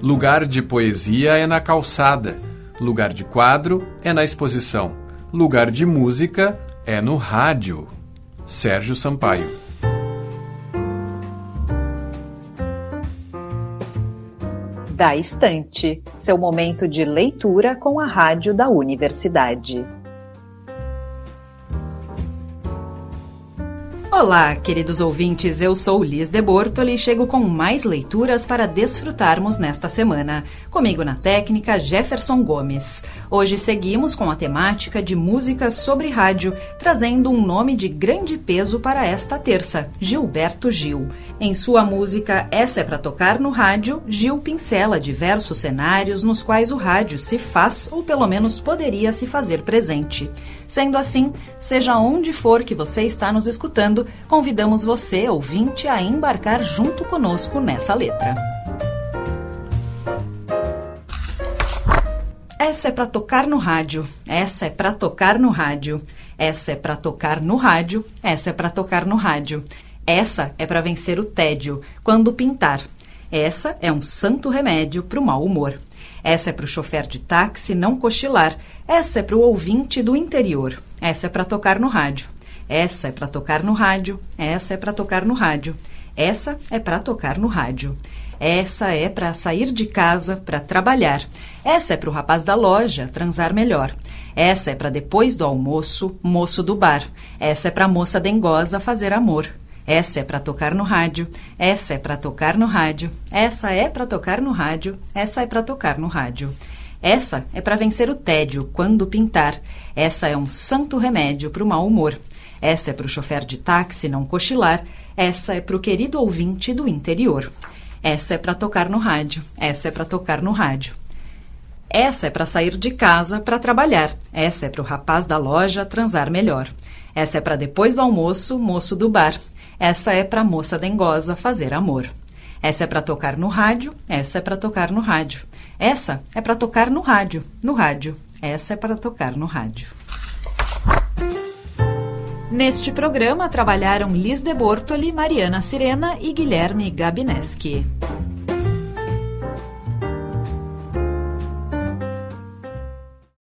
Lugar de poesia é na calçada. Lugar de quadro é na exposição. Lugar de música é no rádio. Sérgio Sampaio. Da Estante, seu momento de leitura com a rádio da universidade. Olá, queridos ouvintes, eu sou Liz de Bortoli e chego com mais leituras para desfrutarmos nesta semana. Comigo na técnica, Jefferson Gomes. Hoje seguimos com a temática de músicas sobre rádio, trazendo um nome de grande peso para esta terça, Gilberto Gil. Em sua música Essa é para tocar no rádio, Gil pincela diversos cenários nos quais o rádio se faz ou pelo menos poderia se fazer presente. Sendo assim, seja onde for que você está nos escutando, convidamos você, ouvinte, a embarcar junto conosco nessa letra. Essa é para tocar no rádio, essa é para tocar no rádio, essa é para tocar no rádio, essa é para tocar no rádio. Essa é para vencer o tédio quando pintar. Essa é um santo remédio para o mau humor. Essa é para o chofer de táxi não cochilar. Essa é para o ouvinte do interior. Essa é para tocar no rádio. Essa é para tocar no rádio. Essa é para tocar no rádio. Essa é para tocar no rádio. Essa é para sair de casa para trabalhar. Essa é para o rapaz da loja transar melhor. Essa é para depois do almoço, moço do bar. Essa é para moça dengosa fazer amor. Essa é para tocar no rádio. Essa é para tocar no rádio. Essa é para tocar no rádio. Essa é para tocar no rádio. Essa é para vencer o tédio quando pintar. Essa é um santo remédio para o mau humor. Essa é para o chofer de táxi não cochilar. Essa é para o querido ouvinte do interior. Essa é para tocar no rádio. Essa é para tocar no rádio. Essa é para sair de casa para trabalhar. Essa é para o rapaz da loja transar melhor. Essa é para depois do almoço, moço do bar. Essa é para moça dengosa fazer amor. Essa é para tocar no rádio, essa é para tocar no rádio. Essa é para tocar no rádio, no rádio. Essa é para tocar no rádio. Neste programa trabalharam Liz de Bortoli, Mariana Sirena e Guilherme Gabineski.